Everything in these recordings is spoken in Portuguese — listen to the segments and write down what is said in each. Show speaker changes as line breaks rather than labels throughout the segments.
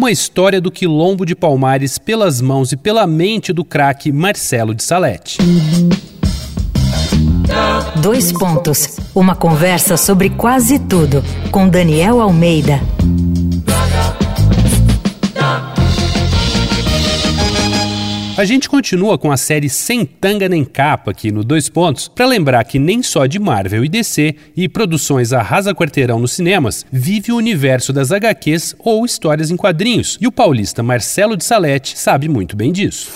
uma história do quilombo de Palmares pelas mãos e pela mente do craque Marcelo de Salete.
Dois pontos. Uma conversa sobre quase tudo com Daniel Almeida.
A gente continua com a série Sem Tanga Nem Capa aqui no Dois Pontos, para lembrar que nem só de Marvel e DC e produções arrasa quarteirão nos cinemas vive o universo das HQs ou histórias em quadrinhos, e o paulista Marcelo de Salete sabe muito bem disso.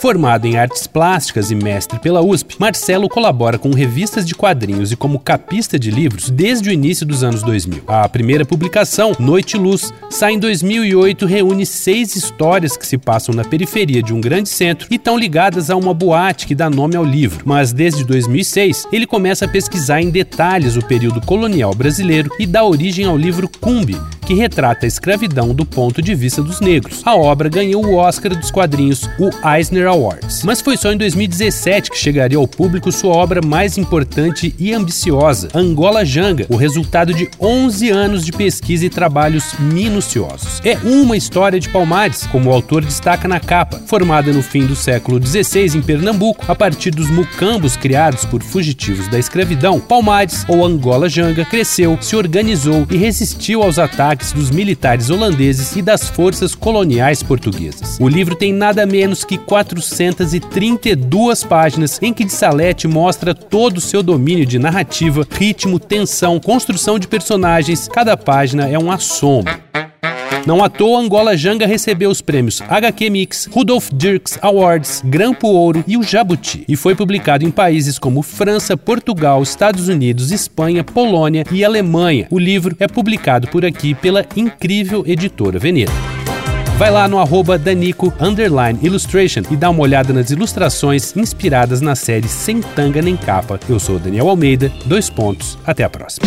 Formado em artes plásticas e mestre pela USP, Marcelo colabora com revistas de quadrinhos e como capista de livros desde o início dos anos 2000. A primeira publicação, Noite Luz, sai em 2008 reúne seis histórias que se passam na periferia de um grande centro e estão ligadas a uma boate que dá nome ao livro. Mas desde 2006, ele começa a pesquisar em detalhes o período colonial brasileiro e dá origem ao livro Cumbi, que retrata a escravidão do ponto de vista dos negros. A obra ganhou o Oscar dos quadrinhos, o Eisner Awards. Mas foi só em 2017 que chegaria ao público sua obra mais importante e ambiciosa, Angola Janga, o resultado de 11 anos de pesquisa e trabalhos minuciosos. É uma história de Palmares, como o autor destaca na capa, formada no fim do século XVI em Pernambuco, a partir dos mucambos criados por fugitivos da escravidão, Palmares, ou Angola Janga, cresceu, se organizou e resistiu aos ataques dos militares holandeses e das forças coloniais portuguesas. O livro tem nada menos que 4 432 páginas em que de Salete mostra todo o seu domínio de narrativa, ritmo, tensão, construção de personagens. Cada página é um assombro. Não à toa, Angola Janga recebeu os prêmios HQ Mix, Rudolf Dirks Awards, Grampo Ouro e o Jabuti, e foi publicado em países como França, Portugal, Estados Unidos, Espanha, Polônia e Alemanha. O livro é publicado por aqui pela incrível editora Veneta. Vai lá no arroba Danico Illustration e dá uma olhada nas ilustrações inspiradas na série Sem Tanga Nem Capa. Eu sou Daniel Almeida, dois pontos, até a próxima.